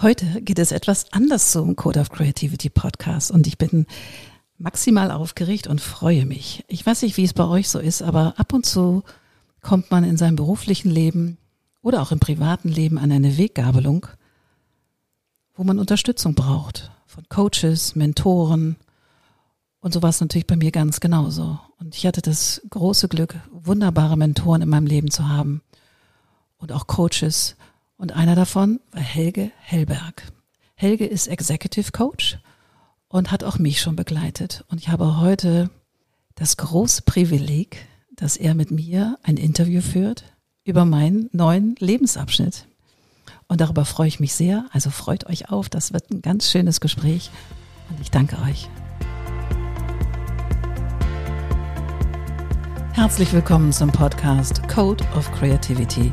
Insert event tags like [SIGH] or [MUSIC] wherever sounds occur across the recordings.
Heute geht es etwas anders zum Code of Creativity Podcast und ich bin maximal aufgeregt und freue mich. Ich weiß nicht, wie es bei euch so ist, aber ab und zu kommt man in seinem beruflichen Leben oder auch im privaten Leben an eine Weggabelung, wo man Unterstützung braucht von Coaches, Mentoren und so war es natürlich bei mir ganz genauso. Und ich hatte das große Glück, wunderbare Mentoren in meinem Leben zu haben und auch Coaches und einer davon war Helge Hellberg. Helge ist Executive Coach und hat auch mich schon begleitet. Und ich habe heute das große Privileg, dass er mit mir ein Interview führt über meinen neuen Lebensabschnitt. Und darüber freue ich mich sehr. Also freut euch auf. Das wird ein ganz schönes Gespräch. Und ich danke euch. Herzlich willkommen zum Podcast Code of Creativity.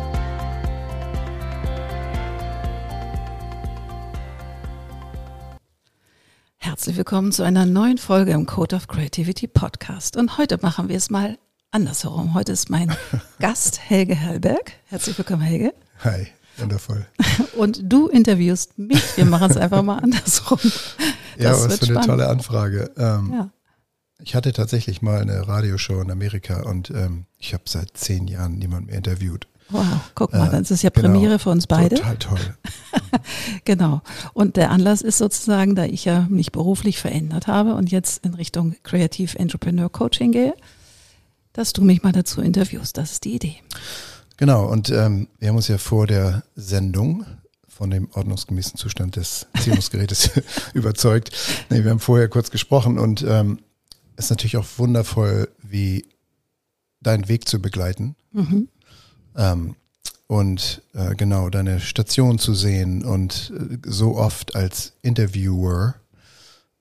Herzlich willkommen zu einer neuen Folge im Code of Creativity Podcast. Und heute machen wir es mal andersherum. Heute ist mein [LAUGHS] Gast Helge Hellberg. Herzlich willkommen, Helge. Hi, wundervoll. Und du interviewst mich. Wir machen es einfach mal andersrum. Das ja, was für eine tolle Anfrage. Ähm, ja. Ich hatte tatsächlich mal eine Radioshow in Amerika und ähm, ich habe seit zehn Jahren niemanden mehr interviewt. Wow, guck mal, das ist ja genau, Premiere für uns beide. Total toll. [LAUGHS] genau. Und der Anlass ist sozusagen, da ich ja mich beruflich verändert habe und jetzt in Richtung Creative Entrepreneur Coaching gehe, dass du mich mal dazu interviewst. Das ist die Idee. Genau. Und ähm, wir haben uns ja vor der Sendung von dem ordnungsgemäßen Zustand des Ziehungsgerätes [LAUGHS] überzeugt. Nee, wir haben vorher kurz gesprochen und ähm, es ist natürlich auch wundervoll, wie deinen Weg zu begleiten. Mhm. Ähm, und äh, genau deine Station zu sehen und äh, so oft als Interviewer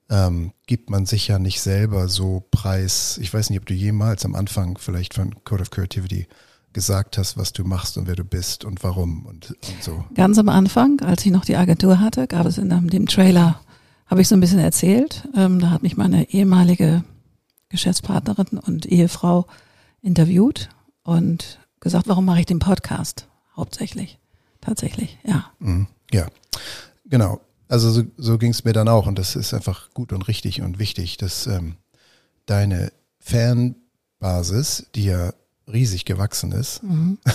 ähm, gibt man sich ja nicht selber so preis. Ich weiß nicht, ob du jemals am Anfang vielleicht von Code of Creativity gesagt hast, was du machst und wer du bist und warum und, und so. Ganz am Anfang, als ich noch die Agentur hatte, gab es in dem Trailer, habe ich so ein bisschen erzählt. Ähm, da hat mich meine ehemalige Geschäftspartnerin und Ehefrau interviewt und gesagt, warum mache ich den Podcast? Hauptsächlich. Tatsächlich, ja. Mhm. Ja, genau. Also so, so ging es mir dann auch und das ist einfach gut und richtig und wichtig, dass ähm, deine Fanbasis, die ja riesig gewachsen ist. Mhm. [LAUGHS]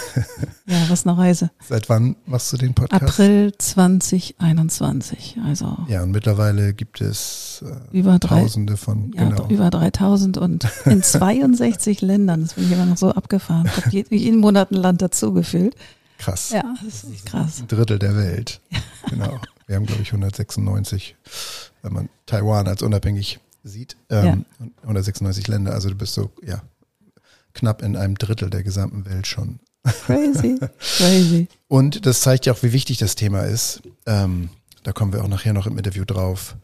Ja, was eine Reise. Seit wann machst du den Podcast? April 2021. Also ja, und mittlerweile gibt es äh, über drei, Tausende von ja, genau. über 3000 und in [LAUGHS] 62 Ländern. Das bin ich immer noch so abgefahren. Ich habe jeden, Monat ein Land dazugefühlt. Krass. Ja, das ist krass. Ein Drittel der Welt. [LAUGHS] Genau. Wir haben, glaube ich, 196, wenn man Taiwan als unabhängig sieht, ähm, ja. 196 Länder. Also du bist so, ja, knapp in einem Drittel der gesamten Welt schon. Crazy, [LAUGHS] crazy. Und das zeigt ja auch, wie wichtig das Thema ist. Ähm, da kommen wir auch nachher noch im Interview drauf.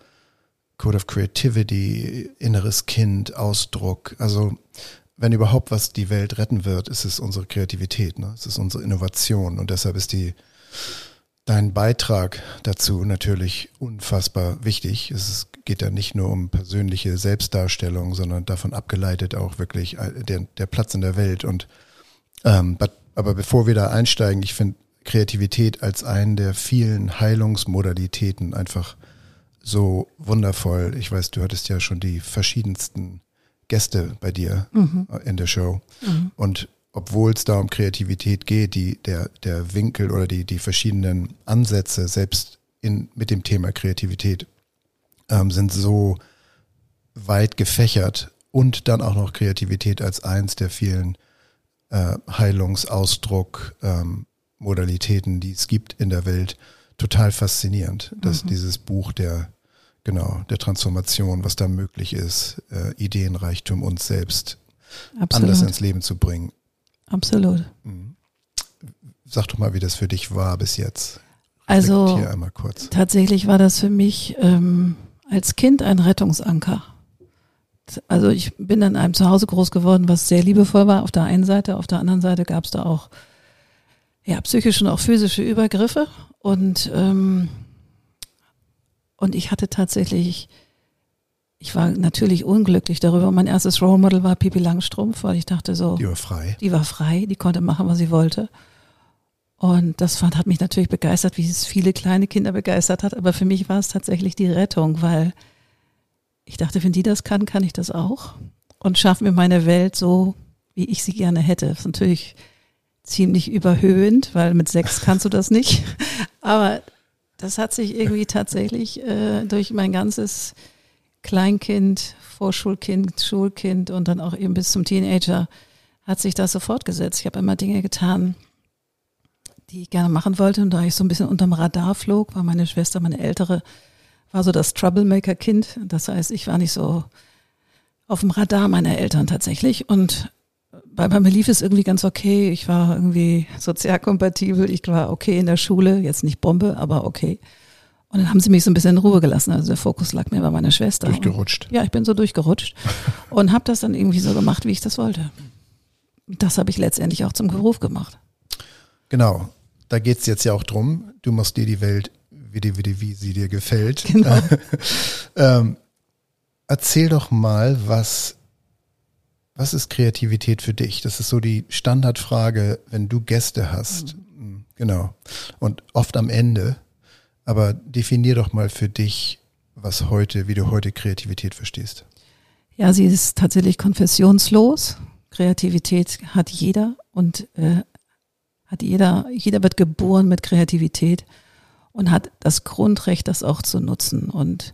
Code of Creativity, inneres Kind, Ausdruck. Also wenn überhaupt was die Welt retten wird, ist es unsere Kreativität, ne? es ist unsere Innovation. Und deshalb ist die dein Beitrag dazu natürlich unfassbar wichtig. Es geht ja nicht nur um persönliche Selbstdarstellung, sondern davon abgeleitet auch wirklich äh, der, der Platz in der Welt. Und ähm, aber bevor wir da einsteigen, ich finde Kreativität als einen der vielen Heilungsmodalitäten einfach so wundervoll. Ich weiß, du hattest ja schon die verschiedensten Gäste bei dir mhm. in der Show. Mhm. Und obwohl es da um Kreativität geht, die, der, der Winkel oder die, die verschiedenen Ansätze selbst in, mit dem Thema Kreativität ähm, sind so weit gefächert und dann auch noch Kreativität als eins der vielen äh, Heilungsausdruck ähm, Modalitäten, die es gibt in der Welt, total faszinierend, dass mhm. dieses Buch der genau der Transformation, was da möglich ist, äh, Ideenreichtum uns selbst Absolut. anders ins Leben zu bringen. Absolut. Mhm. Sag doch mal, wie das für dich war bis jetzt. Also tatsächlich war das für mich ähm, als Kind ein Rettungsanker. also ich bin in einem Zuhause groß geworden, was sehr liebevoll war auf der einen Seite, auf der anderen Seite gab es da auch ja, psychische und auch physische Übergriffe und ähm, und ich hatte tatsächlich, ich war natürlich unglücklich darüber. Mein erstes Role Model war Pipi Langstrumpf, weil ich dachte so, Die war frei. die war frei, die konnte machen, was sie wollte. Und das fand, hat mich natürlich begeistert, wie es viele kleine Kinder begeistert hat. Aber für mich war es tatsächlich die Rettung, weil ich dachte, wenn die das kann, kann ich das auch. Und schaffe mir meine Welt so, wie ich sie gerne hätte. Das ist natürlich ziemlich überhöhend, weil mit sechs kannst du das nicht. [LAUGHS] Aber das hat sich irgendwie tatsächlich äh, durch mein ganzes Kleinkind, Vorschulkind, Schulkind und dann auch eben bis zum Teenager hat sich das so fortgesetzt. Ich habe immer Dinge getan, die ich gerne machen wollte. Und da ich so ein bisschen unterm Radar flog, war meine Schwester, meine ältere, war so das Troublemaker-Kind. Das heißt, ich war nicht so auf dem Radar meiner Eltern tatsächlich. Und bei, mir lief es irgendwie ganz okay. Ich war irgendwie sozial kompatibel. Ich war okay in der Schule. Jetzt nicht Bombe, aber okay. Und dann haben sie mich so ein bisschen in Ruhe gelassen. Also der Fokus lag mir bei meiner Schwester. Durchgerutscht. Und, ja, ich bin so durchgerutscht [LAUGHS] und habe das dann irgendwie so gemacht, wie ich das wollte. Das habe ich letztendlich auch zum Beruf gemacht. Genau. Da geht's jetzt ja auch drum. Du machst dir die Welt, wie, die, wie, die, wie sie dir gefällt. Genau. [LAUGHS] ähm, erzähl doch mal, was, was ist Kreativität für dich? Das ist so die Standardfrage, wenn du Gäste hast. Mhm. Genau. Und oft am Ende. Aber definier doch mal für dich, was heute, wie du heute Kreativität verstehst. Ja, sie ist tatsächlich konfessionslos. Kreativität hat jeder und äh, hat jeder, jeder wird geboren mit Kreativität und hat das Grundrecht, das auch zu nutzen. Und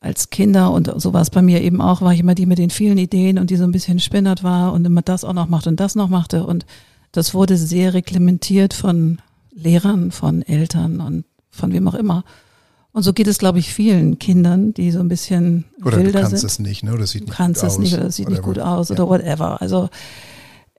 als Kinder, und so war es bei mir eben auch, war ich immer die mit den vielen Ideen und die so ein bisschen spinnert war und immer das auch noch machte und das noch machte. Und das wurde sehr reglementiert von Lehrern, von Eltern und von wem auch immer. Und so geht es, glaube ich, vielen Kindern, die so ein bisschen Oder du wilder kannst sind. es nicht, ne? Oder das sieht Du nicht kannst gut es aus. nicht oder es sieht nicht gut aus Ja. oder whatever. Also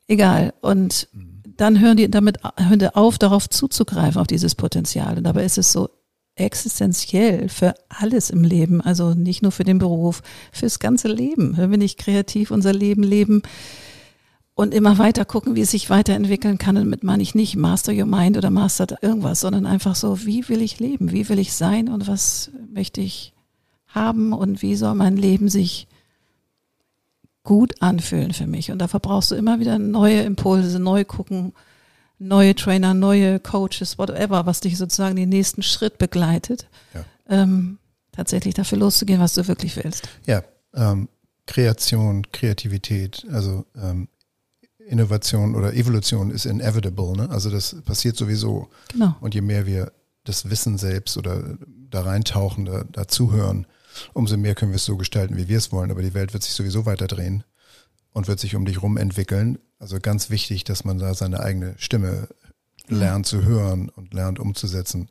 egal. Und dann hören die damit hören die auf, darauf zuzugreifen, auf dieses Potenzial. Und dabei ist es so existenziell für alles im Leben, also nicht nur für den Beruf, fürs ganze Leben. Wenn wir nicht kreativ unser Leben leben und immer weiter gucken, wie es sich weiterentwickeln kann, und damit meine ich nicht Master Your Mind oder Master irgendwas, sondern einfach so, wie will ich leben, wie will ich sein und was möchte ich haben und wie soll mein Leben sich gut anfühlen für mich. Und dafür brauchst du immer wieder neue Impulse, neu gucken, neue Trainer, neue Coaches, whatever, was dich sozusagen den nächsten Schritt begleitet, Ja. ähm, tatsächlich dafür loszugehen, was du wirklich willst. Ja, ähm, Kreation, Kreativität, also ähm, Innovation oder Evolution ist inevitable, ne? Also das passiert sowieso. Genau. Und je mehr wir das Wissen selbst oder da reintauchen, da, da zuhören, umso mehr können wir es so gestalten, wie wir es wollen. Aber die Welt wird sich sowieso weiter drehen und wird sich um dich rum entwickeln. Also ganz wichtig, dass man da seine eigene Stimme lernt zu hören und lernt umzusetzen.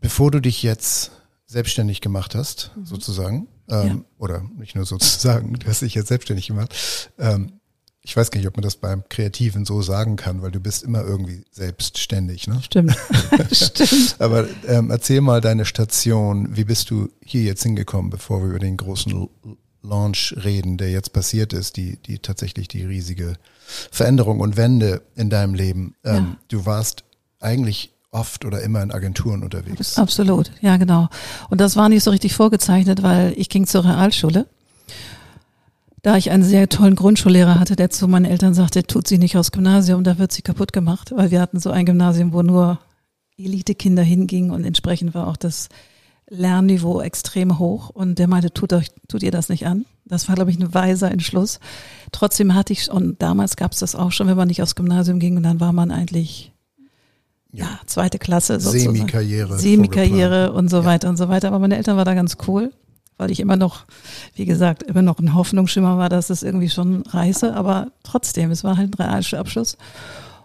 Bevor du dich jetzt selbstständig gemacht hast, sozusagen, ähm, Ja. oder nicht nur sozusagen, [LAUGHS] du hast dich jetzt selbstständig gemacht, ähm, ich weiß gar nicht, ob man das beim Kreativen so sagen kann, weil du bist immer irgendwie selbstständig, ne? Stimmt. [LAUGHS] Stimmt. Aber ähm, erzähl mal deine Station, wie bist du hier jetzt hingekommen, bevor wir über den großen Launch reden, der jetzt passiert ist, die, die tatsächlich die riesige Veränderung und Wende in deinem Leben. Ähm, Ja. Du warst eigentlich oft oder immer in Agenturen unterwegs. Absolut, ja genau. Und das war nicht so richtig vorgezeichnet, weil ich ging zur Realschule. Da ich einen sehr tollen Grundschullehrer hatte, der zu meinen Eltern sagte, tut sie nicht aufs Gymnasium, da wird sie kaputt gemacht. Weil wir hatten so ein Gymnasium, wo nur Elite-Kinder hingingen und entsprechend war auch das Lernniveau extrem hoch. Und der meinte, tut, euch, tut ihr das nicht an. Das war, glaube ich, ein weiser Entschluss. Trotzdem hatte ich, und damals gab es das auch schon, wenn man nicht aufs Gymnasium ging, und dann war man eigentlich ja, zweite Klasse sozusagen. Semi-Karriere. Semi-Karriere und so Ja. weiter und so weiter. Aber meine Eltern waren da ganz cool, weil ich immer noch, wie gesagt, immer noch ein Hoffnungsschimmer war, dass es irgendwie schon reiße. Aber trotzdem, es war halt ein Realschulabschluss.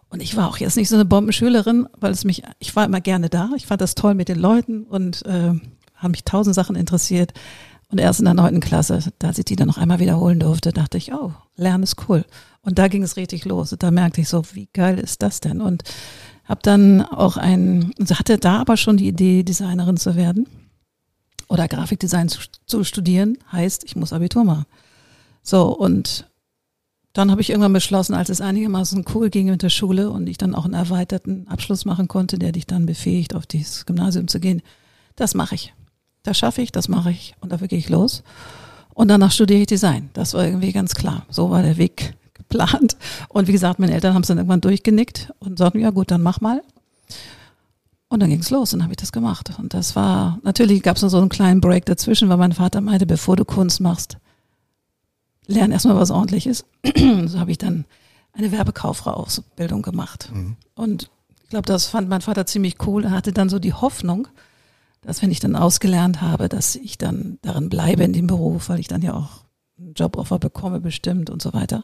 Und ich war auch jetzt nicht so eine Bombenschülerin, weil es mich, ich war immer gerne da. Ich fand das toll mit den Leuten und äh, haben mich tausend Sachen interessiert. Und erst in der neunten Klasse, da sie die dann noch einmal wiederholen durfte, dachte ich, oh, Lernen ist cool. Und da ging es richtig los. Und da merkte ich so, wie geil ist das denn? Und habe dann auch ein, also hatte da aber schon die Idee, Designerin zu werden. oder Grafikdesign zu, zu studieren, heißt, ich muss Abitur machen. So, und dann habe ich irgendwann beschlossen, als es einigermaßen cool ging mit der Schule und ich dann auch einen erweiterten Abschluss machen konnte, der dich dann befähigt, auf dieses Gymnasium zu gehen, das mache ich. Das schaffe ich, das mache ich und dafür gehe ich los. Und danach studiere ich Design. Das war irgendwie ganz klar. So war der Weg geplant. Und wie gesagt, meine Eltern haben es dann irgendwann durchgenickt und sagten, ja gut, dann mach mal. Und dann ging es los und habe ich das gemacht. Und das war, natürlich gab es noch so einen kleinen Break dazwischen, weil mein Vater meinte, bevor du Kunst machst, lern erstmal was ordentliches. [CLEARS THROAT] so habe ich dann eine Werbekauffrau-Ausbildung gemacht. Mhm. Und ich glaube, das fand mein Vater ziemlich cool. Er hatte dann so die Hoffnung, dass wenn ich dann ausgelernt habe, dass ich dann darin bleibe in dem Beruf, weil ich dann ja auch einen Joboffer bekomme bestimmt und so weiter.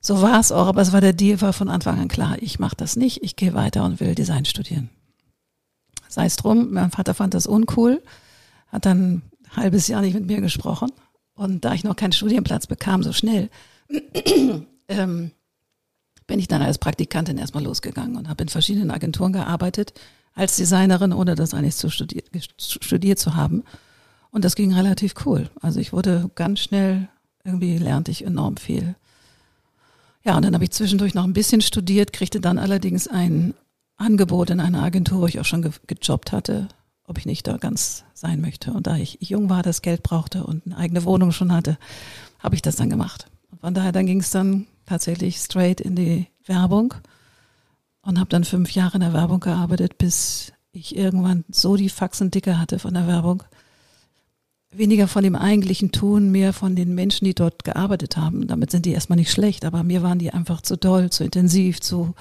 So war es auch, aber es war der Deal war von Anfang an klar, ich mache das nicht, ich gehe weiter und will Design studieren. Sei es drum, mein Vater fand das uncool, hat dann ein halbes Jahr nicht mit mir gesprochen und da ich noch keinen Studienplatz bekam so schnell, [CLEARS THROAT] ähm, bin ich dann als Praktikantin erstmal losgegangen und habe in verschiedenen Agenturen gearbeitet als Designerin, ohne das eigentlich zu studiert, studiert zu haben. Und das ging relativ cool. Also ich wurde ganz schnell, irgendwie lernte ich enorm viel. Ja, und dann habe ich zwischendurch noch ein bisschen studiert, kriegte dann allerdings ein Angebot in einer Agentur, wo ich auch schon ge gejobbt hatte, ob ich nicht da ganz sein möchte. Und da ich jung war, das Geld brauchte und eine eigene Wohnung schon hatte, habe ich das dann gemacht. Und von daher, dann ging es dann tatsächlich straight in die Werbung und habe dann fünf Jahre in der Werbung gearbeitet, bis ich irgendwann so die Faxen dicke hatte von der Werbung. Weniger von dem eigentlichen Tun, mehr von den Menschen, die dort gearbeitet haben. Damit sind die erstmal nicht schlecht, aber mir waren die einfach zu doll, zu intensiv, zu,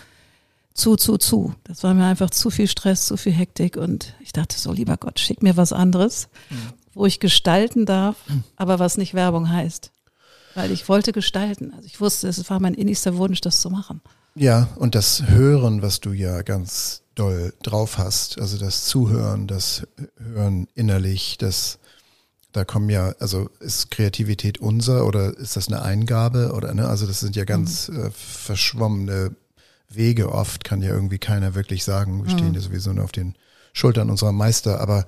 zu, zu, zu. Das war mir einfach zu viel Stress, zu viel Hektik und ich dachte so, lieber Gott, schick mir was anderes, mhm. wo ich gestalten darf, aber was nicht Werbung heißt. Weil ich wollte gestalten. Also ich wusste, es war mein innigster Wunsch, das zu machen. Ja, und das Hören, was du ja ganz doll drauf hast, also das Zuhören, das Hören innerlich, das da kommen ja, also ist Kreativität unser oder ist das eine Eingabe oder ne? Also das sind ja ganz mhm. äh, verschwommene Wege oft, kann ja irgendwie keiner wirklich sagen. Wir stehen mhm. ja sowieso nur auf den Schultern unserer Meister, aber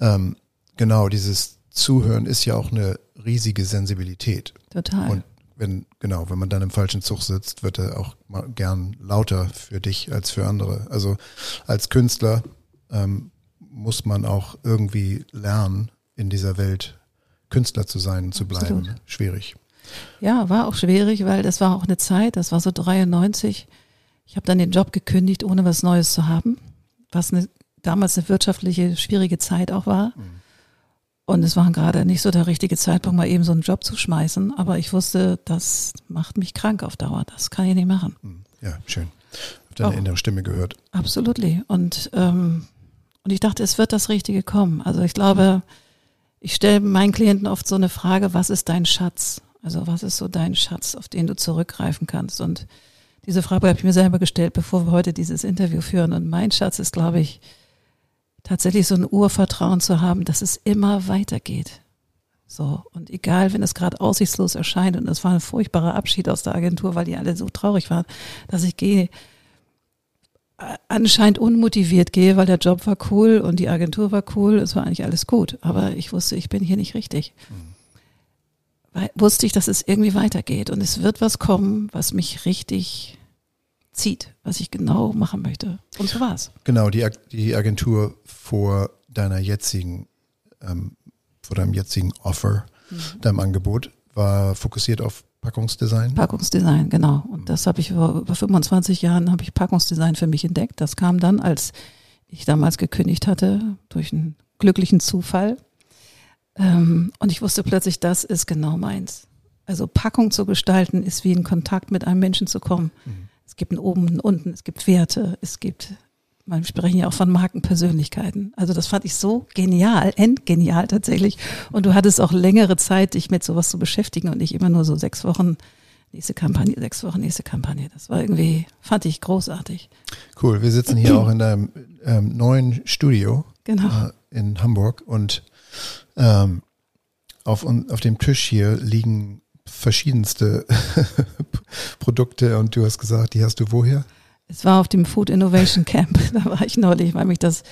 ähm, genau, dieses Zuhören ist ja auch eine riesige Sensibilität. Total. Und wenn, genau, wenn man dann im falschen Zug sitzt, wird er auch mal gern lauter für dich als für andere. Also als Künstler ähm, muss man auch irgendwie lernen, in dieser Welt Künstler zu sein und zu bleiben. Absolut. Schwierig. Ja, war auch schwierig, weil das war auch eine Zeit, das war so 93. Ich habe dann den Job gekündigt, ohne was Neues zu haben, was eine, damals eine wirtschaftliche, schwierige Zeit auch war. Mhm. Und es war gerade nicht so der richtige Zeitpunkt, mal eben so einen Job zu schmeißen. Aber ich wusste, das macht mich krank auf Dauer. Das kann ich nicht machen. Hm, ja, schön. Hab deine oh, innere Stimme gehört. Absolut. Und, ähm, und ich dachte, es wird das Richtige kommen. Also ich glaube, ich stelle meinen Klienten oft so eine Frage, was ist dein Schatz? Also was ist so dein Schatz, auf den du zurückgreifen kannst? Und diese Frage habe ich mir selber gestellt, bevor wir heute dieses Interview führen. Und mein Schatz ist, glaube ich, tatsächlich so ein Urvertrauen zu haben, dass es immer weitergeht. So, und egal, wenn es gerade aussichtslos erscheint, und es war ein furchtbarer Abschied aus der Agentur, weil die alle so traurig waren, dass ich gehe, anscheinend unmotiviert gehe, weil der Job war cool und die Agentur war cool, es war eigentlich alles gut, aber ich wusste, ich bin hier nicht richtig. Mhm. Weil, wusste ich, dass es irgendwie weitergeht und es wird was kommen, was mich richtig zieht, was ich genau machen möchte. Und so war's. Genau, die, die Agentur vor deiner jetzigen, ähm, vor deinem jetzigen Offer, mhm. deinem Angebot, war fokussiert auf Packungsdesign? Packungsdesign, genau. Und das habe ich über, über 25 Jahren habe ich Packungsdesign für mich entdeckt. Das kam dann, als ich damals gekündigt hatte, durch einen glücklichen Zufall. Ähm, und ich wusste plötzlich, das ist genau meins. Also Packung zu gestalten ist wie in Kontakt mit einem Menschen zu kommen. Mhm. Es gibt einen oben, einen unten, es gibt Werte, es gibt, man sprechen ja auch von Markenpersönlichkeiten. Also das fand ich so genial, endgenial tatsächlich. Und du hattest auch längere Zeit, dich mit sowas zu beschäftigen und nicht immer nur so sechs Wochen nächste Kampagne, sechs Wochen nächste Kampagne. Das war irgendwie, fand ich großartig. Cool. Wir sitzen hier auch in deinem ähm, neuen Studio genau. äh, in Hamburg und ähm, auf, auf dem Tisch hier liegen verschiedenste [LAUGHS] Produkte und du hast gesagt, die hast du woher? Es war auf dem Food Innovation Camp, [LAUGHS] da war ich neulich, weil mich das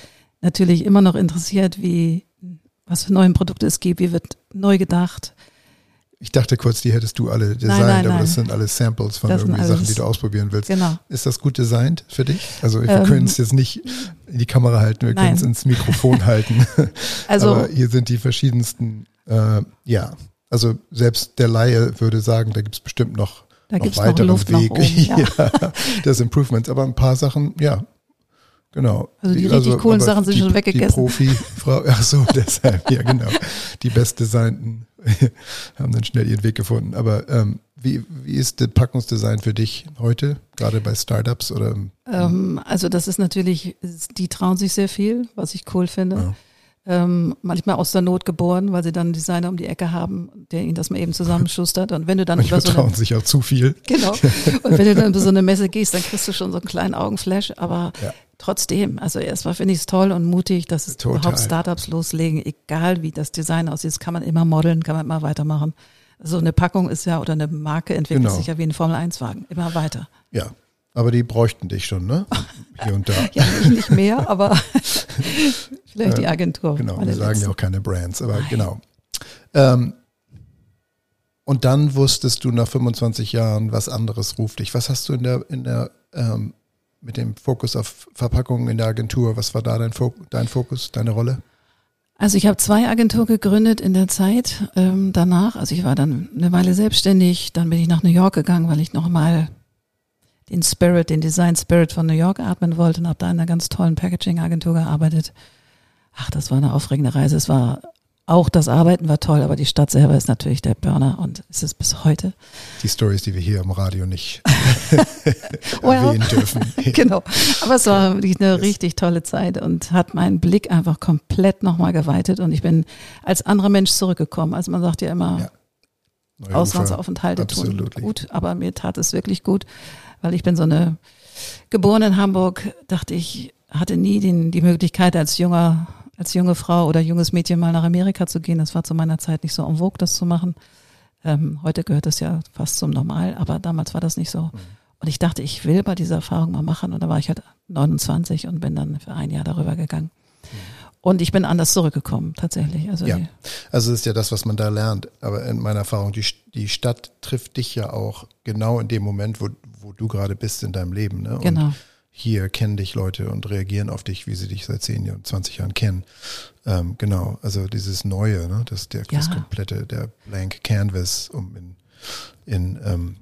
natürlich immer noch interessiert, wie was für neue Produkte es gibt, wie wird neu gedacht. Ich dachte kurz, die hättest du alle designt, nein, aber nein. das sind alles Samples von Das irgendwie Sachen, die du ausprobieren willst. Genau. Ist das gut designt für dich? Also wir Ähm, können es jetzt nicht in die Kamera halten, wir können Nein. es ins Mikrofon [LAUGHS] halten. Also Aber hier sind die verschiedensten, äh, ja, also selbst der Laie würde sagen, da gibt es bestimmt noch, da noch gibt es noch weiteren nach Weg. oben. [LAUGHS] Ja. ja, das Improvements, aber ein paar Sachen, ja, genau. Also die richtig coolen aber Sachen sind die, schon weggegessen. Die Profifrau, [LAUGHS] ach so, deshalb, ja genau. Die bestdesignten [LAUGHS] haben dann schnell ihren Weg gefunden. Aber ähm, wie, wie ist das Packungsdesign für dich heute, gerade bei Startups oder? Ähm, also das ist natürlich, die trauen sich sehr viel, was ich cool finde. Ja. Ähm, manchmal aus der Not geboren, weil sie dann einen Designer um die Ecke haben, der ihnen das mal eben zusammenschustert. Und wenn du dann Manchmal über so eine, sich auch zu viel. genau, und wenn du dann über so eine Messe gehst, dann kriegst du schon so einen kleinen Augenflash. Aber Ja. trotzdem, also erstmal finde ich es toll und mutig, dass es Total. überhaupt Startups loslegen, egal wie das Design aussieht, das kann man immer modeln, kann man immer weitermachen. So eine Packung ist ja oder eine Marke entwickelt Genau. sich ja wie ein Formel-1-Wagen, immer weiter. Ja, aber die bräuchten dich schon, ne? Hier und da. [LAUGHS] Ja, ich nicht mehr, aber [LAUGHS] vielleicht die Ja, Agentur. Genau, wir sagen ja auch keine Brands, aber genau. Ähm, und dann wusstest du nach 25 Jahren, was anderes ruft dich. Was hast du in der, in der, ähm, mit dem Fokus auf Verpackungen in der Agentur, was war da dein, Fok dein Fokus, deine Rolle? Also ich habe zwei Agenturen gegründet in der Zeit ähm, danach. Also ich war dann eine Weile selbstständig, dann bin ich nach New York gegangen, weil ich nochmal den Spirit, den Design Spirit von New York atmen wollte und habe da in einer ganz tollen Packaging-Agentur gearbeitet. Ach, das war eine aufregende Reise. Es war auch das Arbeiten war toll, aber die Stadt selber ist natürlich der Burner und ist es bis heute. Die Stories, die wir hier im Radio nicht [LAUGHS] [LAUGHS] erwähnen dürfen. [LAUGHS] genau. Aber es war wirklich eine richtig tolle Zeit und hat meinen Blick einfach komplett nochmal geweitet und ich bin als anderer Mensch zurückgekommen. Also man sagt ja immer, Ja. Auslandsaufenthalte tun gut, aber mir tat es wirklich gut, weil ich bin so eine geboren in Hamburg, dachte ich, hatte nie den, die Möglichkeit als junger, als junge Frau oder junges Mädchen mal nach Amerika zu gehen. Das war zu meiner Zeit nicht so en vogue, das zu machen. Ähm, heute gehört das ja fast zum Normal, aber damals war das nicht so. Mhm. Und ich dachte, ich will bei dieser Erfahrung mal machen. Und da war ich halt 29 und bin dann für ein Jahr darüber gegangen. Und ich bin anders zurückgekommen, tatsächlich. Also. Ja. Also das ist ja das, was man da lernt. Aber in meiner Erfahrung, die, die Stadt trifft dich ja auch genau in dem Moment, wo, wo du gerade bist in deinem Leben. Ne? Und genau. hier kennen dich Leute und reagieren auf dich, wie sie dich seit 10 Jahren, 20 Jahren kennen. Ähm, genau, also dieses Neue, ne? das, der, das Ja. komplette, der Blank Canvas, um in, in, ähm,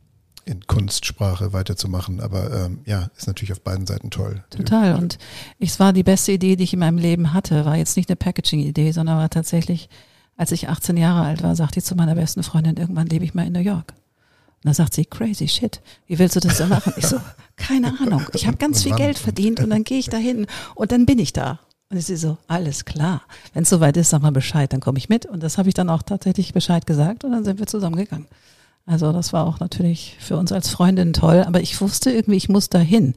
in Kunstsprache weiterzumachen. Aber ähm, ja, ist natürlich auf beiden Seiten toll. Total. Und es war die beste Idee, die ich in meinem Leben hatte. War jetzt nicht eine Packaging-Idee, sondern war tatsächlich, als ich 18 Jahre alt war, sagte ich zu meiner besten Freundin, irgendwann lebe ich mal in New York. Und dann sagt sie, crazy shit, wie willst du das denn machen? Ich so, keine Ahnung. Ich habe ganz viel? Geld verdient und dann gehe ich da hin und dann bin ich da. Und ich so, alles klar. Wenn es soweit ist, sag mal Bescheid, dann komme ich mit. Und das habe ich dann auch tatsächlich Bescheid gesagt und dann sind wir zusammengegangen. Also das war auch natürlich für uns als Freundin toll, aber ich wusste irgendwie, ich muss da hin.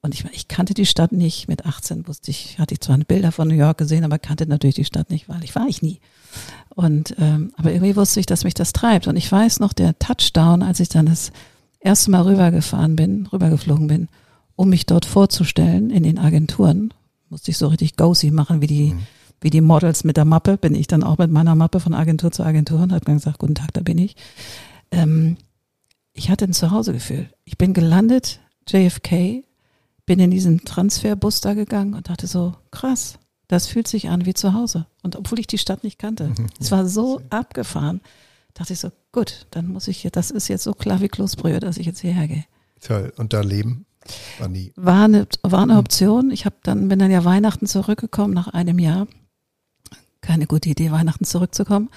Und ich, ich kannte die Stadt nicht. Mit 18 wusste ich, hatte ich zwar Bilder von New York gesehen, aber kannte natürlich die Stadt nicht, weil ich war ich nie. Und ähm, aber irgendwie wusste ich, dass mich das treibt. Und ich weiß noch, der Touchdown, als ich dann das erste Mal rübergefahren bin, rübergeflogen bin, um mich dort vorzustellen in den Agenturen, musste ich so richtig Ghosty machen, wie die, wie die Models mit der Mappe, bin ich dann auch mit meiner Mappe von Agentur zu Agentur und habe dann gesagt, guten Tag, da bin ich. Ähm, ich hatte ein Zuhausegefühl. Ich bin gelandet, JFK, bin in diesen Transferbus da gegangen und dachte so, krass, das fühlt sich an wie zu Hause. Und obwohl ich die Stadt nicht kannte, es war so abgefahren, dachte ich so, gut, dann muss ich, das ist jetzt so klar wie Kloßbrühe, dass ich jetzt hierher gehe. Toll. Und da leben war nie. War eine, war eine Option. Ich habe dann, bin dann ja Weihnachten zurückgekommen nach einem Jahr. Keine gute Idee, Weihnachten zurückzukommen.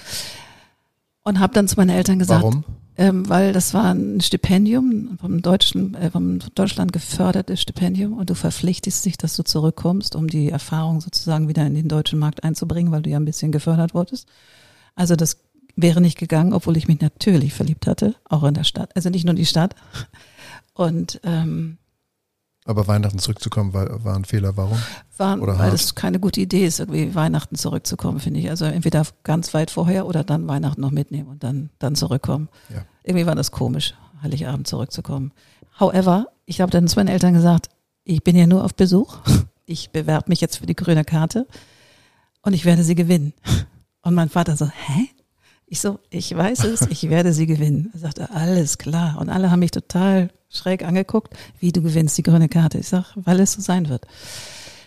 Und habe dann zu meinen Eltern gesagt, Warum? ähm, weil das war ein Stipendium, vom deutschen, äh, vom Deutschland gefördertes Stipendium und du verpflichtest dich, dass du zurückkommst, um die Erfahrung sozusagen wieder in den deutschen Markt einzubringen, weil du ja ein bisschen gefördert wurdest. Also das wäre nicht gegangen, obwohl ich mich natürlich verliebt hatte, auch in der Stadt. Also nicht nur die Stadt. Und ähm, Aber Weihnachten zurückzukommen war, war ein Fehler. Warum? war, Oder weil hart. das keine gute Idee ist, irgendwie Weihnachten zurückzukommen, finde ich. Also entweder ganz weit vorher oder dann Weihnachten noch mitnehmen und dann, dann zurückkommen. Ja. Irgendwie war das komisch, Heiligabend zurückzukommen. However, ich habe dann zu meinen Eltern gesagt, ich bin ja nur auf Besuch. [LAUGHS] Ich bewerbe mich jetzt für die grüne Karte und ich werde sie gewinnen. Und mein Vater so, hä? Ich so, ich weiß es, ich werde sie gewinnen. Er sagte, alles klar. Und alle haben mich total schräg angeguckt, wie du gewinnst die grüne Karte. Ich sag, weil es so sein wird.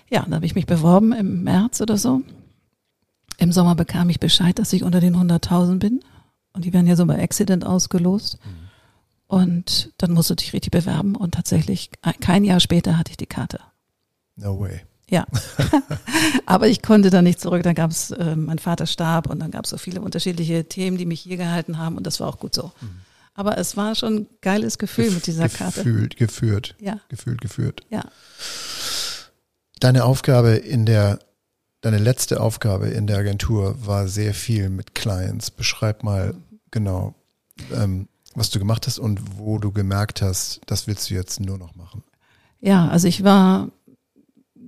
Ja, dann habe ich mich beworben im März oder so. Im Sommer bekam ich Bescheid, dass ich unter den 100.000 bin. Und die werden ja so bei Accident ausgelost. Und dann musste ich richtig bewerben. Und tatsächlich, kein Jahr später hatte ich die Karte. No way. Ja, [LAUGHS] aber ich konnte da nicht zurück. Dann gab es, äh, mein Vater starb und dann gab es so viele unterschiedliche Themen, die mich hier gehalten haben und das war auch gut so. Mhm. Aber es war schon ein geiles Gefühl Gef mit dieser Karte. Gefühlt, geführt. Ja. Gefühlt, geführt. Ja. Deine Aufgabe in der, deine letzte Aufgabe in der Agentur war sehr viel mit Clients. Beschreib mal mhm. genau, ähm, was du gemacht hast und wo du gemerkt hast, das willst du jetzt nur noch machen. Ja, also ich war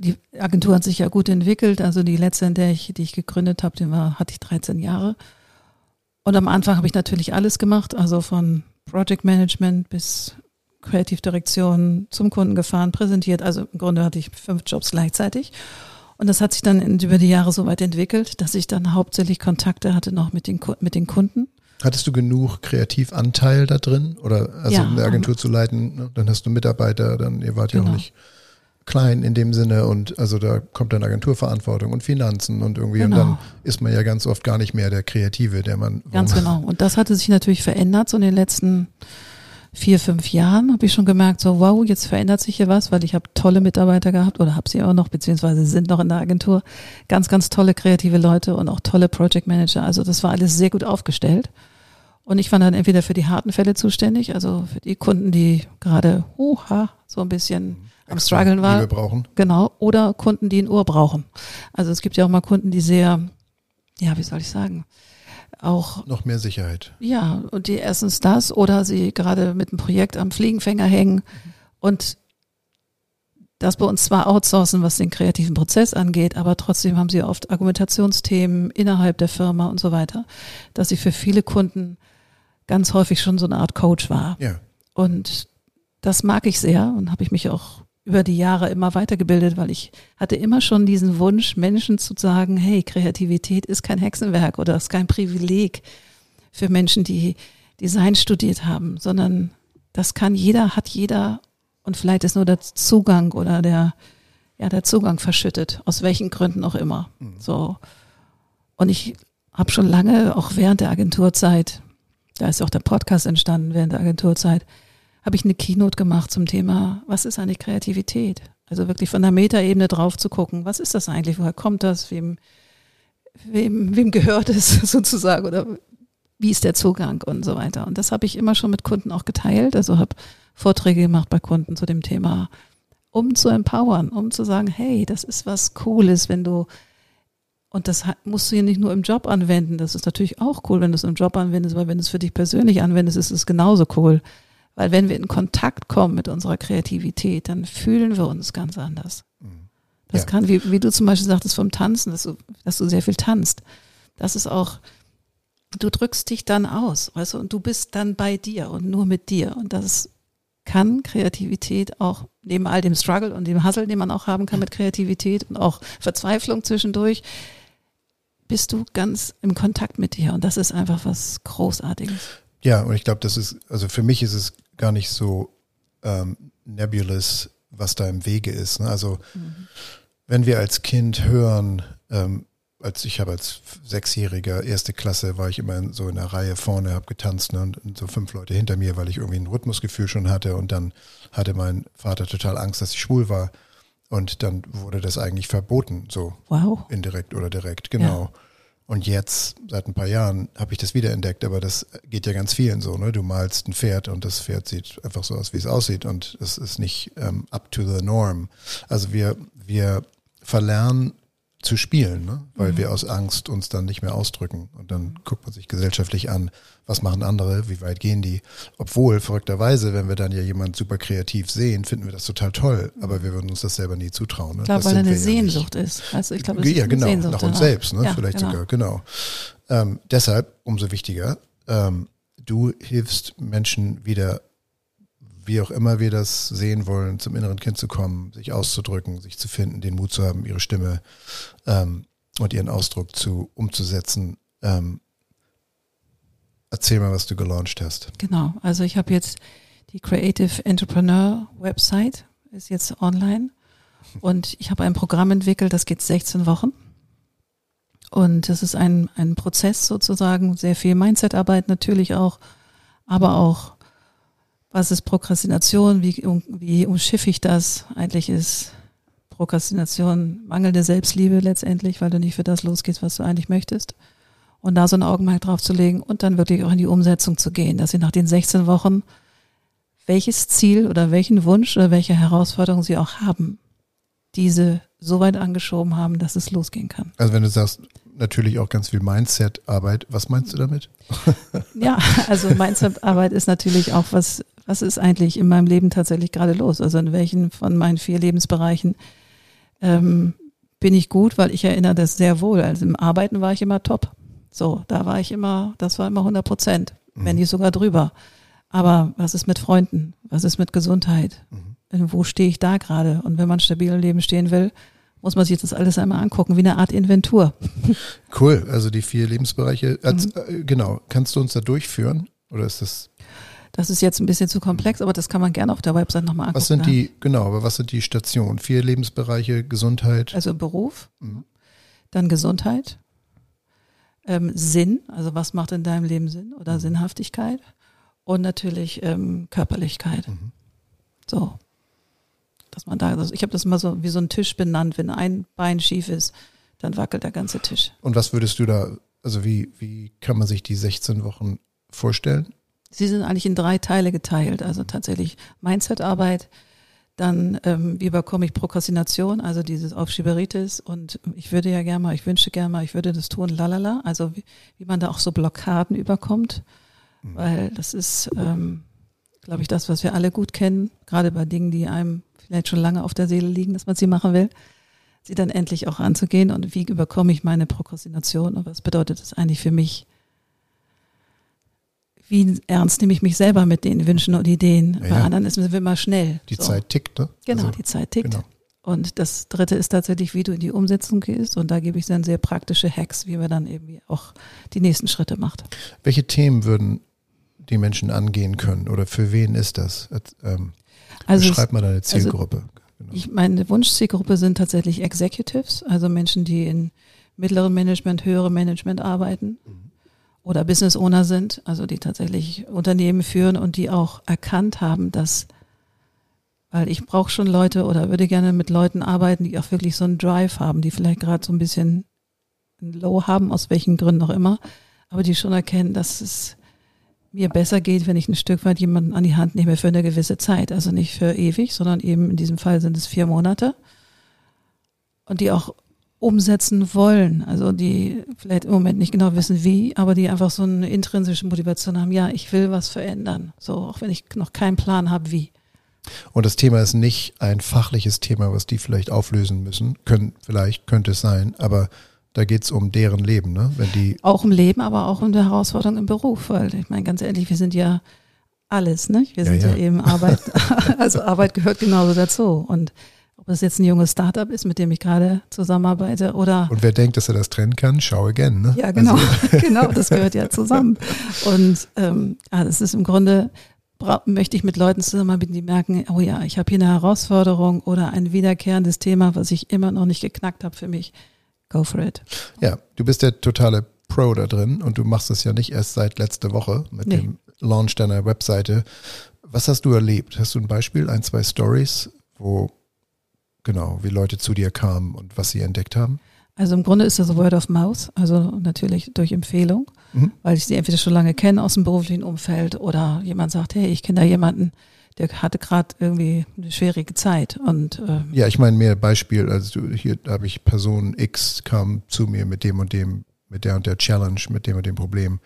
die Agentur hat sich ja gut entwickelt. Also die letzte, in der ich, die ich gegründet habe, die war, hatte ich 13 Jahre. Und am Anfang habe ich natürlich alles gemacht, also von Project Management bis Kreativdirektion zum Kunden gefahren, präsentiert. Also im Grunde hatte ich fünf Jobs gleichzeitig. Und das hat sich dann über die Jahre so weit entwickelt, dass ich dann hauptsächlich Kontakte hatte noch mit den, mit den Kunden. Hattest du genug Kreativanteil da drin? Oder also ja, eine Agentur zu leiten, ne? dann hast du Mitarbeiter, dann ihr wart ja genau. auch nicht klein in dem Sinne und also da kommt dann Agenturverantwortung und Finanzen und irgendwie genau. und dann ist man ja ganz oft gar nicht mehr der Kreative, der man. Ganz genau. Und das hatte sich natürlich verändert so in den letzten vier, fünf Jahren habe ich schon gemerkt, so wow, jetzt verändert sich hier was, weil ich habe tolle Mitarbeiter gehabt oder habe sie auch noch, beziehungsweise sind noch in der Agentur. Ganz, ganz tolle kreative Leute und auch tolle Project Manager. Also das war alles sehr gut aufgestellt. Und ich war dann entweder für die harten Fälle zuständig, also für die Kunden, die gerade, huha, so ein bisschen am struggeln war. Die wir brauchen. Genau. Oder Kunden, die ein Ohr brauchen. Also es gibt ja auch mal Kunden, die sehr, ja, wie soll ich sagen, auch noch mehr Sicherheit. Ja, und die erstens das oder sie gerade mit einem Projekt am Fliegenfänger hängen und das bei uns zwar outsourcen, was den kreativen Prozess angeht, aber trotzdem haben sie oft Argumentationsthemen innerhalb der Firma und so weiter, dass sie für viele Kunden ganz häufig schon so eine Art Coach war. Ja. Und das mag ich sehr und habe ich mich auch über die Jahre immer weitergebildet, weil ich hatte immer schon diesen Wunsch, Menschen zu sagen, hey, Kreativität ist kein Hexenwerk oder ist kein Privileg für Menschen, die Design studiert haben, sondern das kann jeder, hat jeder und vielleicht ist nur der Zugang oder der, ja, der Zugang verschüttet, aus welchen Gründen auch immer. Mhm. So. Und ich habe schon lange, auch während der Agenturzeit, da ist auch der Podcast entstanden während der Agenturzeit, habe ich eine Keynote gemacht zum Thema, was ist eigentlich Kreativität? Also wirklich von der Metaebene drauf zu gucken, was ist das eigentlich, woher kommt das, wem, wem, wem gehört es [LAUGHS] sozusagen oder wie ist der Zugang und so weiter. Und das habe ich immer schon mit Kunden auch geteilt, also habe Vorträge gemacht bei Kunden zu dem Thema, um zu empowern, um zu sagen, hey, das ist was Cooles, wenn du und das musst du ja nicht nur im Job anwenden. Das ist natürlich auch cool, wenn du es im Job anwendest, weil wenn du es für dich persönlich anwendest, ist es genauso cool. Weil wenn wir in Kontakt kommen mit unserer Kreativität, dann fühlen wir uns ganz anders. Mhm. Das ja. kann, wie, wie du zum Beispiel sagtest vom Tanzen, dass du, dass du sehr viel tanzt. Das ist auch, du drückst dich dann aus, weißt du, und du bist dann bei dir und nur mit dir. Und das kann Kreativität auch neben all dem Struggle und dem Hustle, den man auch haben kann mit Kreativität und auch Verzweiflung zwischendurch, bist du ganz im Kontakt mit dir. Und das ist einfach was Großartiges. Ja, und ich glaube, das ist, also für mich ist es gar nicht so ähm, nebulous, was da im Wege ist. Ne? Also mhm. wenn wir als Kind hören, ähm, als ich habe als Sechsjähriger erste Klasse war ich immer in, so in der Reihe vorne, habe getanzt ne, und, so fünf Leute hinter mir, weil ich irgendwie ein Rhythmusgefühl schon hatte und dann hatte mein Vater total Angst, dass ich schwul war und dann wurde das eigentlich verboten, so wow. indirekt oder direkt, genau. Ja. Und jetzt, seit ein paar Jahren, habe ich das wiederentdeckt, aber das geht ja ganz vielen so, ne? Du malst ein Pferd und das Pferd sieht einfach so aus, wie es aussieht und es ist nicht ähm, up to the norm. Also wir, wir verlernen zu spielen, ne? weil mhm. wir aus Angst uns dann nicht mehr ausdrücken. Und dann guckt man sich gesellschaftlich an, was machen andere, wie weit gehen die. Obwohl, verrückterweise, wenn wir dann ja jemand super kreativ sehen, finden wir das total toll, aber wir würden uns das selber nie zutrauen. Ne? Ich glaube, weil eine Sehnsucht ja ist. Also ich glaube, ja, genau, Sehnsucht nach uns selbst, ne? Ja, vielleicht genau. sogar, genau. Ähm, deshalb, umso wichtiger, ähm, du hilfst Menschen wieder wie auch immer wir das sehen wollen, zum inneren Kind zu kommen, sich auszudrücken, sich zu finden, den Mut zu haben, ihre Stimme ähm, und ihren Ausdruck zu umzusetzen Ähm, erzähl mal, was du gelauncht hast. Genau, also ich habe jetzt die Creative Entrepreneur Website, ist jetzt online und ich habe ein Programm entwickelt, das geht 16 Wochen. Und das ist ein, ein Prozess sozusagen, sehr viel Mindset-Arbeit natürlich auch, aber auch, was ist Prokrastination, wie, wie umschiffe ich das? Eigentlich ist Prokrastination mangelnde Selbstliebe letztendlich, weil du nicht für das losgehst, was du eigentlich möchtest. Und da so ein Augenmerk drauf zu legen und dann wirklich auch in die Umsetzung zu gehen, dass sie nach den 16 Wochen welches Ziel oder welchen Wunsch oder welche Herausforderung sie auch haben, diese so weit angeschoben haben, dass es losgehen kann. Also wenn du sagst, natürlich auch ganz viel Mindset-Arbeit, was meinst du damit? ja, also Mindset-Arbeit ist natürlich auch was, was ist eigentlich in meinem Leben tatsächlich gerade los? Also in welchen von meinen vier Lebensbereichen ähm, bin ich gut, weil ich erinnere das sehr wohl. Also im Arbeiten war ich immer top. So, da war ich immer, das war immer 100 Prozent, mhm. wenn nicht sogar drüber. Aber was ist mit Freunden? Was ist mit Gesundheit? Mhm. Wo stehe ich da gerade? Und wenn man stabil im Leben stehen will, muss man sich das alles einmal angucken, wie eine Art Inventur. Cool, also die vier Lebensbereiche. Als, mhm. äh, genau, kannst du uns da durchführen? Oder ist das? Das ist jetzt ein bisschen zu komplex, aber das kann man gerne auf der Website nochmal angucken. Was sind die, genau, aber was sind die Stationen? Vier Lebensbereiche, Gesundheit? Also Beruf, mhm. dann Gesundheit, ähm, Sinn, also was macht in deinem Leben Sinn oder mhm. Sinnhaftigkeit und natürlich ähm, Körperlichkeit. Mhm. So. Dass man da, also ich habe das mal so wie so ein Tisch benannt, wenn ein Bein schief ist, dann wackelt der ganze Tisch. Und was würdest du da, also wie, wie kann man sich die 16 Wochen vorstellen? Sie sind eigentlich in drei Teile geteilt, also tatsächlich Mindset-Arbeit, dann ähm, wie bekomme ich Prokrastination, also dieses Aufschieberitis und ich würde ja gerne mal, ich wünsche gerne mal, ich würde das tun, lalala, also wie, wie man da auch so Blockaden überkommt Mhm. Weil das ist, ähm, glaube ich, das, was wir alle gut kennen, gerade bei Dingen, die einem vielleicht schon lange auf der Seele liegen, dass man sie machen will, sie dann endlich auch anzugehen und wie überkomme ich meine Prokrastination und was bedeutet das eigentlich für mich? Wie ernst nehme ich mich selber mit den Wünschen und Ideen? Ja, bei anderen ist es immer schnell. Die so. Zeit tickt, ne? Genau, also, die Zeit tickt. Genau. Und das dritte ist tatsächlich, wie du in die Umsetzung gehst. Und da gebe ich dann sehr praktische Hacks, wie man dann irgendwie auch die nächsten Schritte macht. Welche Themen würden die Menschen angehen können? Oder für wen ist das? Ähm, also beschreib mal deine also Zielgruppe. Also genau. ich, meine Wunschzielgruppe sind tatsächlich Executives, also Menschen, die in mittlerem Management, höherem Management arbeiten mhm. Oder Business Owner sind, also die tatsächlich Unternehmen führen und die auch erkannt haben, dass weil ich brauche schon Leute oder würde gerne mit Leuten arbeiten, die auch wirklich so einen Drive haben, die vielleicht gerade so ein bisschen ein Low haben, aus welchen Gründen auch immer, aber die schon erkennen, dass es mir besser geht, wenn ich ein Stück weit jemanden an die Hand nehme für eine gewisse Zeit. Also nicht für ewig, sondern eben in diesem Fall sind es vier Monate. Und die auch umsetzen wollen. Also die vielleicht im Moment nicht genau wissen wie, aber die einfach so eine intrinsische Motivation haben, ja, ich will was verändern. So, auch wenn ich noch keinen Plan habe, wie. Und das Thema ist nicht ein fachliches Thema, was die vielleicht auflösen müssen. Können, vielleicht könnte es sein, aber da geht es um deren Leben, ne? Wenn die auch im Leben, aber auch um die Herausforderung im Beruf. Weil ich meine, ganz ehrlich, wir sind ja alles, ne? Wir sind ja, ja. ja eben Arbeit, [LAUGHS] also Arbeit gehört genauso dazu. Und ob es jetzt ein junges Startup ist, mit dem ich gerade zusammenarbeite oder. Und wer denkt, dass er das trennen kann, schau again, ne? Ja, genau, also. [LAUGHS] genau, das gehört ja zusammen. Und ähm, ja, das ist im Grunde möchte ich mit Leuten zusammenarbeiten, die merken, oh ja, ich habe hier eine Herausforderung oder ein wiederkehrendes Thema, was ich immer noch nicht geknackt habe für mich go for it. Ja, du bist der totale Pro da drin und du machst es ja nicht erst seit letzter Woche mit nee. dem Launch deiner Webseite. Was hast du erlebt? Hast du ein Beispiel, ein, zwei Stories, wo genau, wie Leute zu dir kamen und was sie entdeckt haben? Also im Grunde ist das Word of Mouth, also natürlich durch Empfehlung, mhm. weil ich sie entweder schon lange kenne aus dem beruflichen Umfeld oder jemand sagt, hey, ich kenne da jemanden, der hatte gerade irgendwie eine schwierige Zeit. Und, ähm, ja, ich meine mehr Beispiel, also hier habe ich Person X kam zu mir mit dem und dem, mit der und der Challenge, mit dem und dem Problem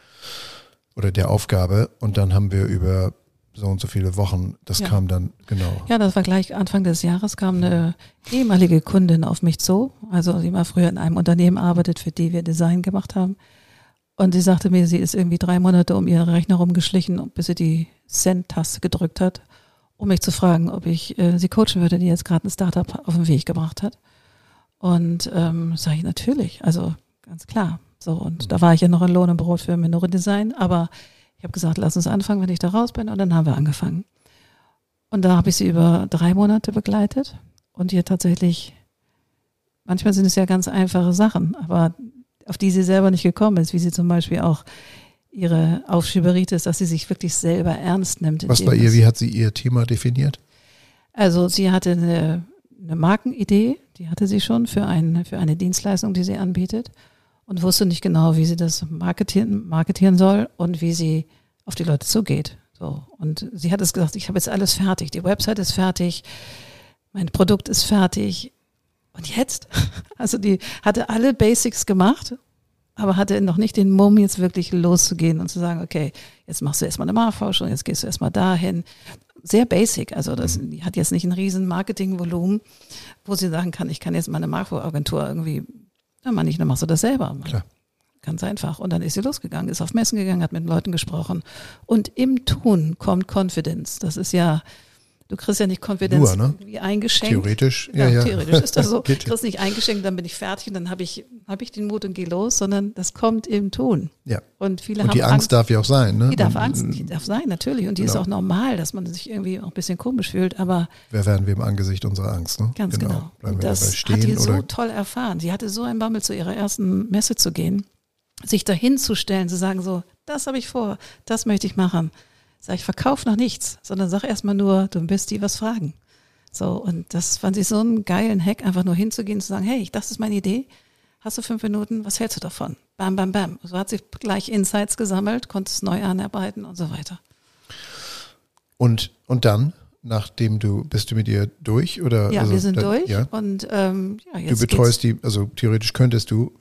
oder der Aufgabe und dann haben wir über so und so viele Wochen, das ja. kam dann, genau. Ja, das war gleich Anfang des Jahres, kam eine ehemalige Kundin auf mich zu, also die mal früher in einem Unternehmen arbeitet, für die wir Design gemacht haben. Und sie sagte mir, sie ist irgendwie drei Monate um ihren Rechner rumgeschlichen, bis sie die Send-Taste gedrückt hat um mich zu fragen, ob ich äh, sie coachen würde, die jetzt gerade ein Startup auf den Weg gebracht hat. Und ähm, sage ich natürlich, also ganz klar. So, und da war ich ja noch in Lohn und Brot für Minore Design, aber ich habe gesagt, lass uns anfangen, wenn ich da raus bin. Und dann haben wir angefangen. Und da habe ich sie über drei Monate begleitet und ihr tatsächlich, manchmal sind es ja ganz einfache Sachen, aber auf die sie selber nicht gekommen ist, wie sie zum Beispiel auch ihre Aufschieberitis, dass sie sich wirklich selber ernst nimmt. Was bei ihr, wie hat sie ihr Thema definiert? Also sie hatte eine, eine Markenidee, die hatte sie schon für, ein, für eine Dienstleistung, die sie anbietet und wusste nicht genau, wie sie das marketieren, marketieren soll und wie sie auf die Leute zugeht. So. Und sie hat es gesagt, ich habe jetzt alles fertig, die Website ist fertig, mein Produkt ist fertig. Und jetzt? [LAUGHS] Also die hatte alle Basics gemacht aber hatte noch nicht den Mumm, jetzt wirklich loszugehen und zu sagen, okay, jetzt machst du erstmal eine Marktforschung, jetzt gehst du erstmal dahin. Sehr basic, also das mhm. die hat jetzt nicht ein riesen Marketingvolumen, wo sie sagen kann, ich kann jetzt meine Marketingagentur irgendwie, ja, man nicht, dann machst du das selber. Klar. Ganz einfach. Und dann ist sie losgegangen, ist auf Messen gegangen, hat mit Leuten gesprochen. Und im Tun kommt Confidence. Das ist ja, Du kriegst ja nicht Konfidenz ne? wie eingeschenkt. Theoretisch, ja, ja. Theoretisch ist das so. [LAUGHS] du kriegst nicht eingeschenkt, dann bin ich fertig und dann habe ich, hab ich den Mut und gehe los, sondern das kommt im Tun. Ja. Und viele und haben die Angst, Angst darf ja auch sein, ne? Die darf Angst, die darf sein, natürlich. Und die genau. ist auch normal, dass man sich irgendwie auch ein bisschen komisch fühlt, aber. Wer werden wir im Angesicht unserer Angst, ne? Ganz genau. genau. Bleiben und wir das dabei stehen, hat die so toll erfahren. Sie hatte so einen Bammel, zu ihrer ersten Messe zu gehen, sich dahin zu stellen, zu sagen so, das habe ich vor, das möchte ich machen. Sag ich, verkauf noch nichts, sondern sag erstmal nur, du bist die was fragen. So, und das fand ich so einen geilen Hack, einfach nur hinzugehen und zu sagen, hey, das ist meine Idee. Hast du fünf Minuten? Was hältst du davon? Bam, bam, bam. So hat sie gleich Insights gesammelt, konnte es neu anarbeiten und so weiter. Und, und dann, nachdem du, bist du mit ihr durch? Oder, ja, also, wir sind da, durch. Ja? Und ähm, ja, jetzt Du betreust die, also theoretisch könntest du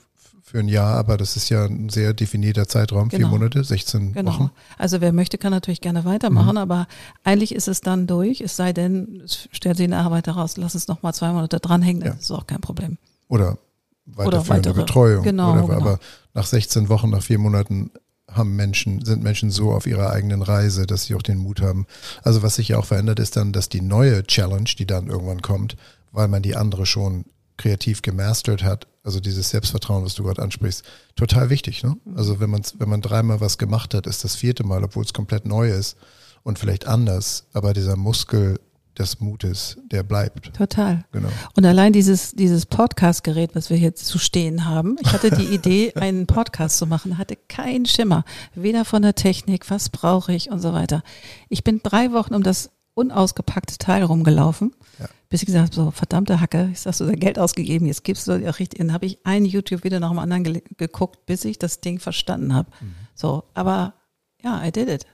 für ein Jahr, aber das ist ja ein sehr definierter Zeitraum, Genau. vier Monate, 16 Genau. Wochen. Also wer möchte, kann natürlich gerne weitermachen, Mhm. aber eigentlich ist es dann durch, es sei denn, es stellt sich eine Arbeit heraus, lass es nochmal zwei Monate dranhängen, Ja. das ist auch kein Problem. Oder weiterführende weitere. Betreuung. Genau, oder, genau. Aber nach 16 Wochen, nach vier Monaten haben Menschen, sind Menschen so auf ihrer eigenen Reise, dass sie auch den Mut haben. Also was sich ja auch verändert, ist dann, dass die neue Challenge, die dann irgendwann kommt, weil man die andere schon kreativ gemastert hat, also dieses Selbstvertrauen, was du gerade ansprichst, total wichtig. Ne? Also wenn man wenn man dreimal was gemacht hat, ist das vierte Mal, obwohl es komplett neu ist und vielleicht anders, aber dieser Muskel des Mutes, der bleibt. Total. Genau. Und allein dieses, dieses Podcast-Gerät, was wir jetzt zu stehen haben, ich hatte die Idee, [LAUGHS] einen Podcast zu machen, hatte keinen Schimmer, weder von der Technik, was brauche ich und so weiter. Ich bin drei Wochen um das unausgepackte Teil rumgelaufen, Ja. Bis ich gesagt habe, so verdammte Hacke, jetzt hast du da Geld ausgegeben, jetzt gibst du ja richtig, dann habe ich ein YouTube wieder nach dem anderen geguckt, bis ich das Ding verstanden habe. So, aber ja, I did it.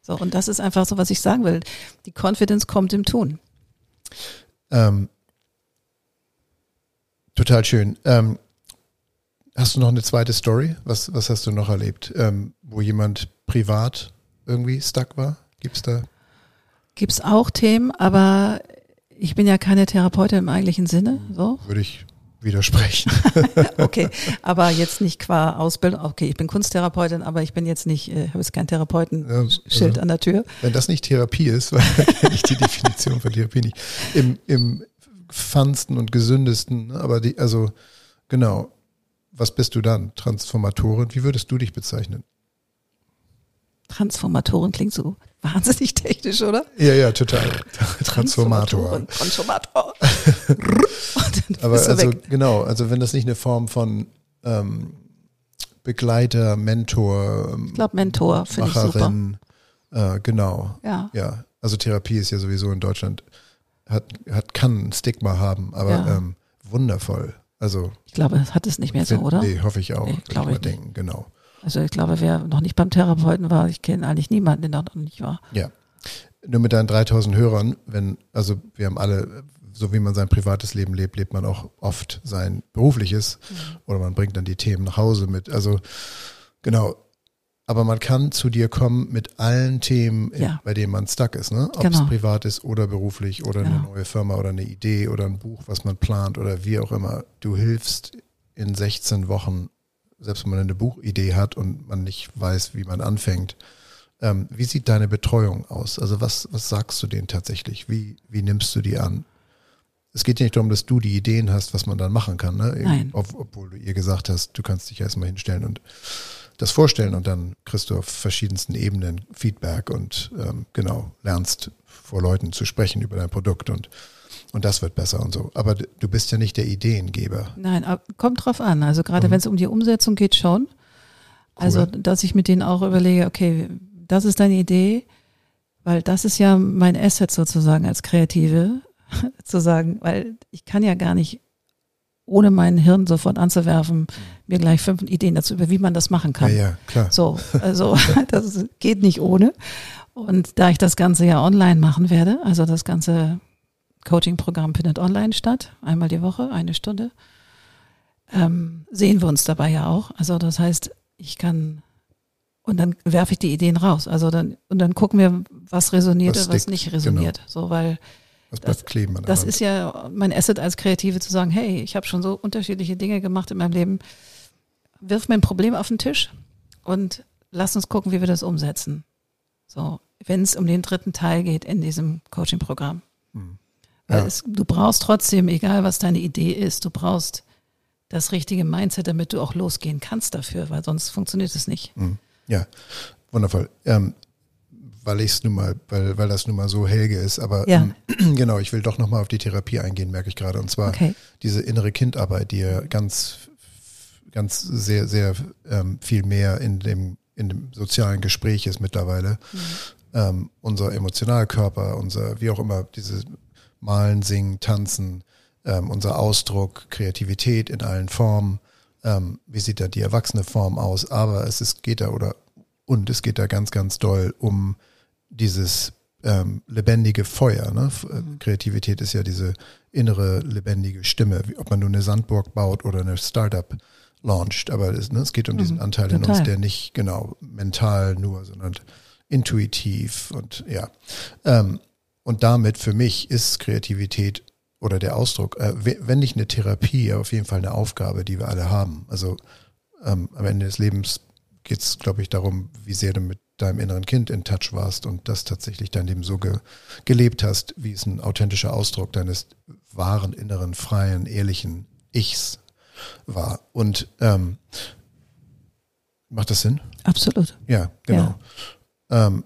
So, und das ist einfach so, was ich sagen will. Die Confidence kommt im Tun. Ähm, total schön. Ähm, hast du noch eine zweite Story? Was, was hast du noch erlebt, ähm, wo jemand privat irgendwie stuck war? Gibt's da? Gibt's auch Themen, aber ich bin ja keine Therapeutin im eigentlichen Sinne, so. Würde ich widersprechen. [LAUGHS] Okay, aber jetzt nicht qua Ausbildung. Okay, ich bin Kunsttherapeutin, aber ich bin jetzt nicht, äh, habe jetzt kein Ja, Therapeutenschild also- an der Tür. Wenn das nicht Therapie ist, [LAUGHS] weil ich die Definition von Therapie nicht. Im, im feinsten und gesündesten, ne? aber die, also genau. Was bist du dann? Transformatorin? Wie würdest du dich bezeichnen? Transformatoren klingt so wahnsinnig technisch, oder? Ja, ja, total. [LAUGHS] Transformator. Transformator. [LAUGHS] Aber also weg. genau, also wenn das nicht eine Form von ähm, Begleiter, Mentor, Ich glaube, Mentor finde ich super. Äh, genau, Ja, ja. Also Therapie ist ja sowieso in Deutschland hat hat kann ein Stigma haben, aber Ja. ähm, wundervoll. Also ich glaube, das hat es nicht mehr so, oder? Nee, hoffe ich auch. Nee, glaube ich denken, genau. Also ich glaube, wer noch nicht beim Therapeuten war, ich kenne eigentlich niemanden, der noch nicht war. Ja. Nur mit deinen 3000 Hörern, wenn, also wir haben alle, so wie man sein privates Leben lebt, lebt man auch oft sein berufliches Mhm. oder man bringt dann die Themen nach Hause mit. Also genau. Aber man kann zu dir kommen mit allen Themen, Ja. bei denen man stuck ist, ne? Ob Genau. es privat ist oder beruflich oder eine Genau. neue Firma oder eine Idee oder ein Buch, was man plant oder wie auch immer. Du hilfst in 16 Wochen, selbst wenn man eine Buchidee hat und man nicht weiß, wie man anfängt. Ähm, wie sieht deine Betreuung aus? Also was, was sagst du denen tatsächlich? Wie, wie nimmst du die an? es geht nicht darum, dass du die Ideen hast, was man dann machen kann, ne? Nein. Ob, obwohl du ihr gesagt hast, du kannst dich erstmal hinstellen und das vorstellen und dann kriegst du auf verschiedensten Ebenen Feedback und ähm, genau, lernst vor Leuten zu sprechen über dein Produkt und und das wird besser und so. Aber du bist ja nicht der Ideengeber. Nein, kommt drauf an. Also gerade mhm. wenn es um die Umsetzung geht, schon. Also, cool. Also, dass ich mit denen auch überlege, okay, das ist deine Idee, weil das ist ja mein Asset sozusagen als Kreative, [LAUGHS] zu sagen, weil ich kann ja gar nicht ohne mein Hirn sofort anzuwerfen, mir gleich fünf Ideen dazu über, wie man das machen kann. Ja, ja, klar. So, also [LAUGHS] das geht nicht ohne. Und da ich das Ganze ja online machen werde, also das ganze Coaching-Programm findet online statt, einmal die Woche, eine Stunde, ähm, sehen wir uns dabei ja auch. Also das heißt, ich kann und dann werfe ich die Ideen raus. Also dann und dann gucken wir, was resoniert was, was nicht resoniert. Genau. So weil was das, kleben. das ist ja mein Asset als Kreative zu sagen, hey, ich habe schon so unterschiedliche Dinge gemacht in meinem Leben. Wirf mir ein Problem auf den Tisch und lass uns gucken, wie wir das umsetzen. So, wenn es um den dritten Teil geht in diesem Coaching-Programm. Hm. Ja. du brauchst trotzdem, egal was deine Idee ist, du brauchst das richtige Mindset, damit du auch losgehen kannst dafür, weil sonst funktioniert es nicht. Hm. Ja, wundervoll. Ähm, weil ich es nun mal, weil, weil das nun mal so Helge ist, aber ja. ähm, [CLEARS THROAT] genau, ich will doch nochmal auf die Therapie eingehen, merke ich gerade. Und zwar okay. diese innere Kindarbeit, die ja ganz, ganz sehr, sehr ähm, viel mehr in dem, in dem sozialen Gespräch ist mittlerweile. Mhm. Ähm, unser Emotionalkörper, unser, wie auch immer, diese Malen, Singen, Tanzen, ähm, unser Ausdruck, Kreativität in allen Formen, ähm, wie sieht da die erwachsene Form aus, aber es ist, geht da oder und es geht da ganz, ganz doll um dieses ähm, lebendige Feuer. Ne? Mhm. Kreativität ist ja diese innere lebendige Stimme, wie, ob man nur eine Sandburg baut oder eine Startup launcht. Aber es, ne, es geht um diesen mhm. Anteil Total. in uns, der nicht genau mental nur, sondern intuitiv und ja. Ähm, und damit für mich ist Kreativität oder der Ausdruck, äh, wenn nicht eine Therapie, auf jeden Fall eine Aufgabe, die wir alle haben. Also ähm, am Ende des Lebens geht es, glaube ich, darum, wie sehr du mit deinem inneren Kind in Touch warst und das tatsächlich dein Leben so ge gelebt hast, wie es ein authentischer Ausdruck deines wahren, inneren, freien, ehrlichen Ichs war. Und ähm, macht das Sinn? Absolut. Ja, genau. Ja. Ähm,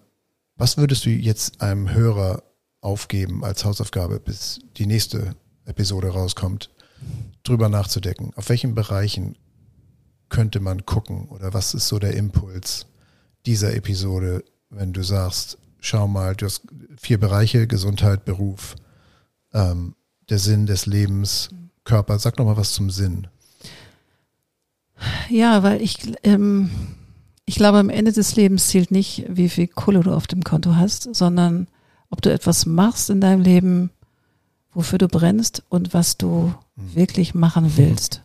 was würdest du jetzt einem Hörer aufgeben als Hausaufgabe, bis die nächste Episode rauskommt, drüber nachzudenken? Auf welchen Bereichen könnte man gucken oder was ist so der Impuls dieser Episode, wenn du sagst, schau mal, du hast vier Bereiche, Gesundheit, Beruf, ähm, der Sinn des Lebens, Körper. Sag noch mal was zum Sinn. Ja, weil ich, ähm, ich glaube, am Ende des Lebens zählt nicht, wie viel Kohle du auf dem Konto hast, sondern ob du etwas machst in deinem Leben, wofür du brennst und was du mhm. wirklich machen willst.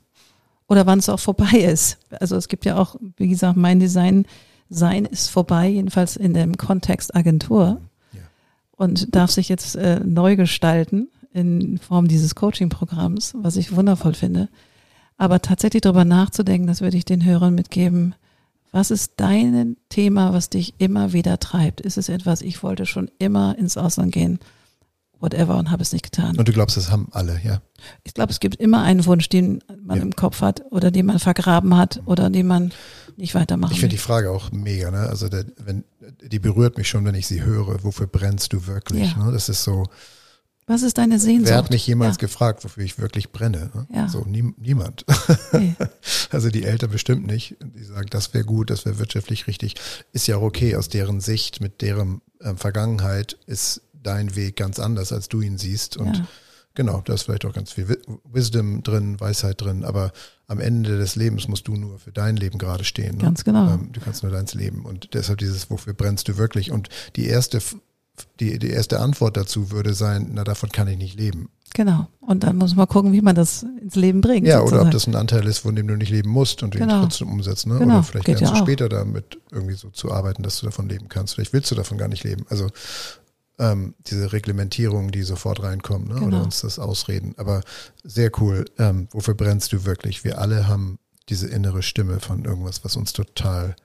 Oder wann es auch vorbei ist. Also es gibt ja auch, wie gesagt, mein Design sein ist vorbei, jedenfalls in dem Kontext Agentur. Ja. Und darf sich jetzt äh, neu gestalten in Form dieses Coaching-Programms, was ich wundervoll finde. Aber tatsächlich darüber nachzudenken, das würde ich den Hörern mitgeben, was ist dein Thema, was dich immer wieder treibt? Ist es etwas, ich wollte schon immer ins Ausland gehen, whatever, und habe es nicht getan? Und du glaubst, das haben alle, ja? Ich glaube, es gibt immer einen Wunsch, den man ja. im Kopf hat oder den man vergraben hat oder den man nicht weitermachen Ich finde die Frage auch mega, ne? Also der, wenn, die berührt mich schon, wenn ich sie höre. Wofür brennst du wirklich? Ja. Ne? Das ist so, was ist deine Sehnsucht? Wer hat mich jemals ja. gefragt, wofür ich wirklich brenne? Ne? Ja. So, nie, niemand. Nee. [LAUGHS] Also die Eltern bestimmt nicht. Die sagen, das wäre gut, das wäre wirtschaftlich richtig. Ist ja auch okay. Aus deren Sicht, mit deren äh, Vergangenheit ist dein Weg ganz anders, als du ihn siehst. Und ja. genau, da ist vielleicht auch ganz viel Wisdom drin, Weisheit drin. Aber am Ende des Lebens musst du nur für dein Leben gerade stehen. Ne? Ganz genau. Ähm, du kannst nur deins leben. Und deshalb dieses, wofür brennst du wirklich? Und die erste die, die erste Antwort dazu würde sein, na davon kann ich nicht leben. Genau. Und dann muss man gucken, wie man das ins Leben bringt. Ja, sozusagen. oder ob das ein Anteil ist, von dem du nicht leben musst und den genau. trotzdem umsetzt. Ne? Genau. Oder vielleicht Geht lernst ja du später damit irgendwie so zu arbeiten, dass du davon leben kannst. Vielleicht willst du davon gar nicht leben. Also ähm, diese Reglementierung, die sofort reinkommen ne? genau. oder uns das ausreden. Aber sehr cool. Ähm, wofür brennst du wirklich? Wir alle haben diese innere Stimme von irgendwas, was uns total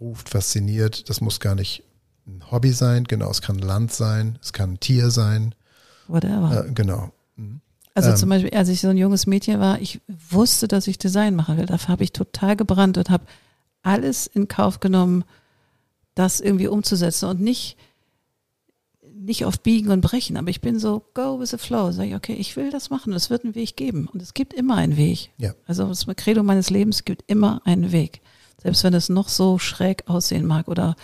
ruft, fasziniert. Das muss gar nicht ein Hobby sein, genau, es kann Land sein, es kann ein Tier sein. Whatever. Äh, genau. Mhm. Also Ähm. zum Beispiel, als ich so ein junges Mädchen war, ich wusste, dass ich Design machen will. Dafür habe ich total gebrannt und habe alles in Kauf genommen, das irgendwie umzusetzen und nicht nicht auf Biegen und Brechen, aber ich bin so go with the flow. Sag ich, okay, ich will das machen. Es wird einen Weg geben und es gibt immer einen Weg. Ja. Also das Credo meines Lebens gibt immer einen Weg, selbst wenn es noch so schräg aussehen mag oder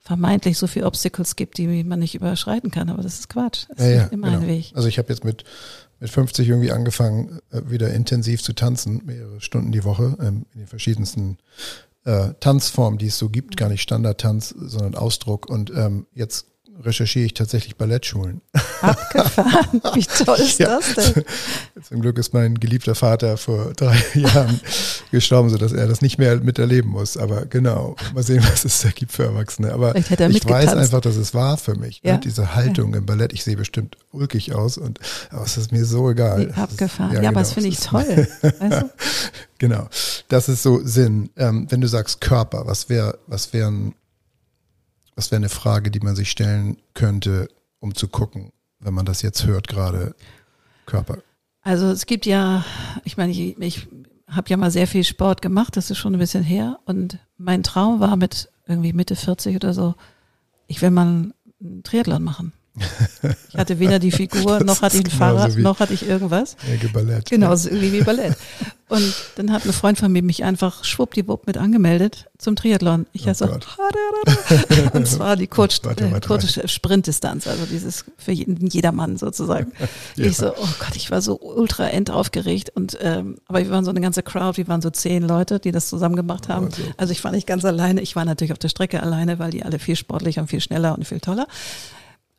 vermeintlich so viele Obstacles gibt, die man nicht überschreiten kann. Aber das ist Quatsch. Es Ja, ja, immer genau. einen Weg. Also ich habe jetzt mit, mit 50 irgendwie angefangen, äh, wieder intensiv zu tanzen, mehrere Stunden die Woche, ähm, in den verschiedensten äh, Tanzformen, die es so gibt, gar nicht Standardtanz, sondern Ausdruck. Und ähm, jetzt recherchiere ich tatsächlich Ballettschulen. Abgefahren. [LAUGHS] Wie toll ist Ja. das denn? [LAUGHS] Zum Glück ist mein geliebter Vater vor drei [LAUGHS] Jahren gestorben, sodass er das nicht mehr miterleben muss. Aber genau, mal sehen, was es da gibt für Erwachsene. Aber er ich weiß einfach, dass es war für mich. Ja. Ne? Diese Haltung im Ballett, ich sehe bestimmt ulkig aus, und aber es ist mir so egal. Wie abgefahren. Das Ja, ist- aber das genau, finde ich ist- toll. Weißt du? Genau. Das ist so Sinn. Ähm, wenn du sagst Körper, was wäre, was wären, was wäre eine Frage, die man sich stellen könnte, um zu gucken, wenn man das jetzt hört, gerade Körper. Also es gibt ja, ich meine, ich, ich habe ja mal sehr viel Sport gemacht, das ist schon ein bisschen her. Und mein Traum war mit irgendwie Mitte 40 oder so, ich will mal einen Triathlon machen. Ich hatte weder die Figur, noch hatte ich ein Fahrrad, noch hatte ich irgendwas. Ecke Ballett. Genau, so irgendwie wie Ballett. Und dann hat ein Freund von mir mich einfach schwuppdiwupp mit angemeldet zum Triathlon. Ich Oh Gott. und zwar die [LAUGHS] äh, kurze Sprintdistanz, also dieses für jeden, jedermann sozusagen. [LAUGHS] Ja. Ich so, oh Gott, ich war so ultra endaufgeregt und ähm, aber wir waren so eine ganze Crowd, wir waren so zehn Leute, die das zusammen gemacht haben. Also. Also ich war nicht ganz alleine, ich war natürlich auf der Strecke alleine, weil die alle viel sportlicher und viel schneller und viel toller.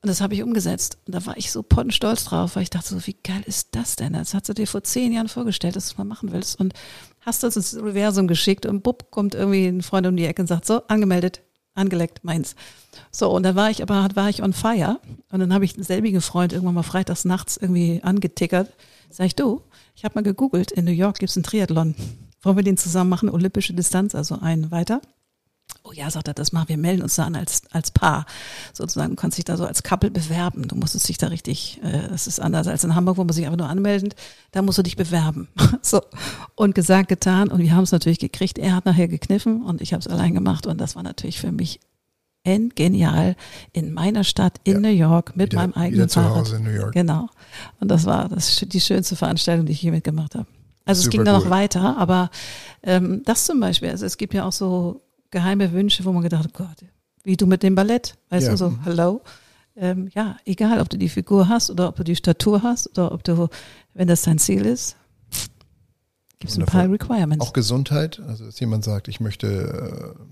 Und das habe ich umgesetzt. Und da war ich so pottenstolz drauf, weil ich dachte so, wie geil ist das denn? Das hast du dir vor zehn Jahren vorgestellt, dass du es mal machen willst. Und hast das ins Universum geschickt und bupp, kommt irgendwie ein Freund um die Ecke und sagt, so, angemeldet, angeleckt, meins. So, und dann war ich aber, war ich on fire. Und dann habe ich einen selbigen Freund irgendwann mal freitags nachts irgendwie angetickert. Sag ich, du, ich habe mal gegoogelt, in New York gibt's einen Triathlon. Wollen wir den zusammen machen? Olympische Distanz, also einen weiter. Oh ja, sagt er, das machen wir, melden uns da an als, als Paar. Sozusagen, du kannst dich da so als Couple bewerben. Du musstest dich da richtig, äh, das ist anders als in Hamburg, wo man sich einfach nur anmeldet. Da musst du dich bewerben. [LAUGHS] so. Und gesagt, getan. Und wir haben es natürlich gekriegt. Er hat nachher gekniffen und ich habe es allein gemacht. Und das war natürlich für mich endgenial in meiner Stadt in Ja. New York mit Wieder- meinem wieder eigenen zu Fahrrad. Hause in New York. Genau. Und das war das, die schönste Veranstaltung, die ich je mitgemacht habe. Also Super es ging dann cool. noch weiter, aber ähm, das zum Beispiel, also es gibt ja auch so geheime Wünsche, wo man gedacht hat, Gott, wie du mit dem Ballett, weißt Ja. du, so, hello. Ähm, ja, egal, ob du die Figur hast oder ob du die Statur hast oder ob du, wenn das dein Ziel ist, gibt es ein paar. Requirements. Auch Gesundheit, also dass jemand sagt, ich möchte äh,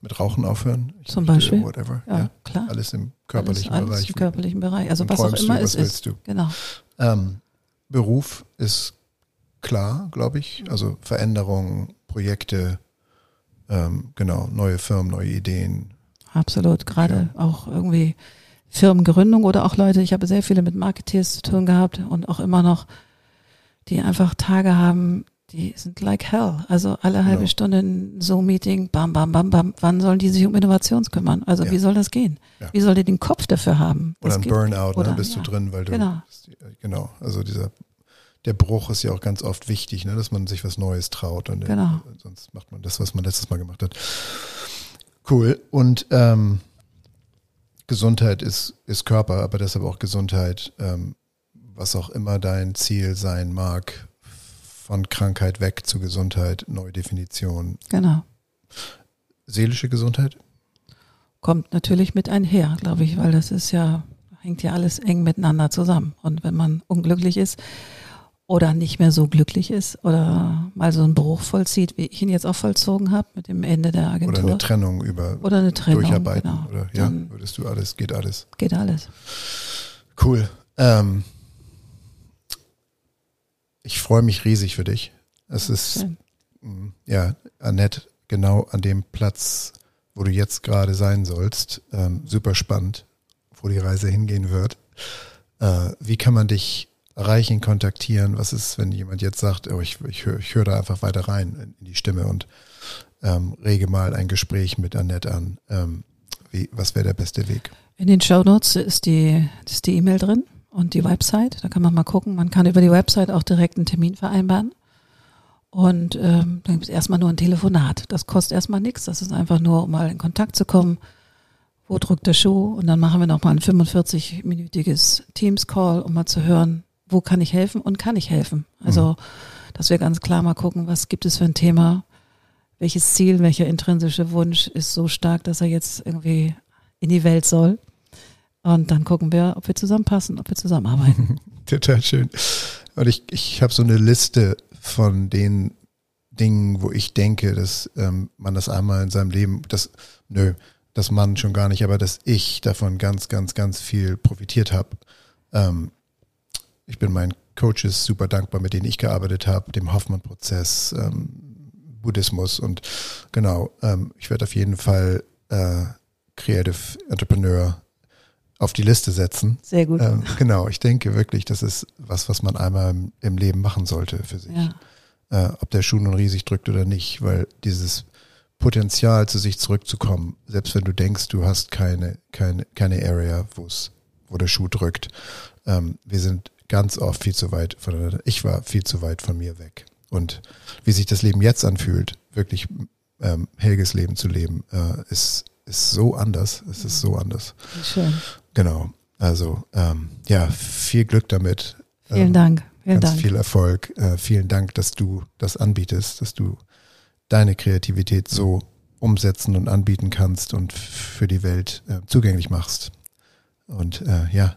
mit Rauchen aufhören. Zum möchte Beispiel. Whatever. ja, klar. Alles im körperlichen alles, alles Bereich. im körperlichen Bereich. Also was auch immer du, es was ist. du? Genau. Ähm, Beruf ist klar, glaube ich. Also Veränderungen, Projekte, ähm, genau, neue Firmen, neue Ideen. Absolut, gerade auch irgendwie Firmengründung oder auch Leute, ich habe sehr viele mit Marketeers zu tun gehabt und auch immer noch, die einfach Tage haben, die sind like hell. Also alle halbe Genau. Stunde ein Zoom-Meeting, bam, bam, bam, bam. Wann sollen die sich um Innovations kümmern? Also Ja. wie soll das gehen? Ja. Wie soll die den Kopf dafür haben? Oder Das ein Burnout, oder- ne, bist ja. du drin, weil du Genau. genau, also dieser der Bruch ist ja auch ganz oft wichtig, ne, dass man sich was Neues traut und äh, Genau. sonst macht man das, was man letztes Mal gemacht hat. Cool. Und ähm, Gesundheit ist, ist Körper, aber deshalb auch Gesundheit, ähm, was auch immer dein Ziel sein mag, von Krankheit weg zu Gesundheit, neue Definition. Genau. Seelische Gesundheit? Kommt natürlich mit einher, glaube ich, weil das ist ja, hängt ja alles eng miteinander zusammen. Und wenn man unglücklich ist oder nicht mehr so glücklich ist oder mal so einen Bruch vollzieht, wie ich ihn jetzt auch vollzogen habe mit dem Ende der Oder Agentur. eine Trennung über Oder eine Trennung, Durcharbeiten? genau. Oder ja, Dann würdest du alles, geht alles. geht alles. Cool. Ähm, ich freue mich riesig für dich. Es ist, Schön. mh, ja, Annette, genau an dem Platz, wo du jetzt gerade sein sollst. Ähm, super spannend, wo die Reise hingehen wird. Äh, wie kann man dich erreichen, kontaktieren? Was ist, wenn jemand jetzt sagt, oh, ich, ich höre hör da einfach weiter rein in, in die Stimme und ähm, rege mal ein Gespräch mit Annette an. Ähm, wie, was wäre der beste Weg? In den Show Notes ist die ist die E-Mail drin und die Website. Da kann man mal gucken. Man kann über die Website auch direkt einen Termin vereinbaren. Und ähm, dann gibt es erstmal nur ein Telefonat. Das kostet erstmal nichts. Das ist einfach nur, um mal in Kontakt zu kommen. Wo drückt der Schuh? Und dann machen wir nochmal ein 45-minütiges Teams-Call, um mal zu hören, wo kann ich helfen und kann ich helfen. Also, mhm. dass wir ganz klar mal gucken, was gibt es für ein Thema, welches Ziel, welcher intrinsische Wunsch ist so stark, dass er jetzt irgendwie in die Welt soll. Und dann gucken wir, ob wir zusammenpassen, ob wir zusammenarbeiten. [LAUGHS] Total schön. Und ich, ich habe so eine Liste von den Dingen, wo ich denke, dass ähm, man das einmal in seinem Leben, das, nö, das Mann schon gar nicht, aber dass ich davon ganz, ganz, ganz viel profitiert habe. Ähm, ich bin meinen Coaches super dankbar, mit denen ich gearbeitet habe, dem Hoffmann-Prozess, ähm, Buddhismus und genau, ähm, ich werde auf jeden Fall äh, Creative Entrepreneur auf die Liste setzen. Sehr gut. Ähm, genau, ich denke wirklich, das ist was, was man einmal im, im Leben machen sollte für sich. Ja. Äh, ob der Schuh nun riesig drückt oder nicht, weil dieses Potenzial zu sich zurückzukommen, selbst wenn du denkst, du hast keine, keine, keine Area, wo es, wo der Schuh drückt. Ähm, wir sind ganz oft viel zu weit voneinander. Ich war viel zu weit von mir weg. Und wie sich das Leben jetzt anfühlt, wirklich ähm, Helges Leben zu leben, äh, ist, ist so anders. Es ist so anders. Schön. Genau. Also ähm, ja, viel Glück damit. Vielen ähm, Dank. Vielen ganz Dank. viel Erfolg. Äh, vielen Dank, dass du das anbietest, dass du deine Kreativität so umsetzen und anbieten kannst und für die Welt äh, zugänglich machst. Und äh, ja.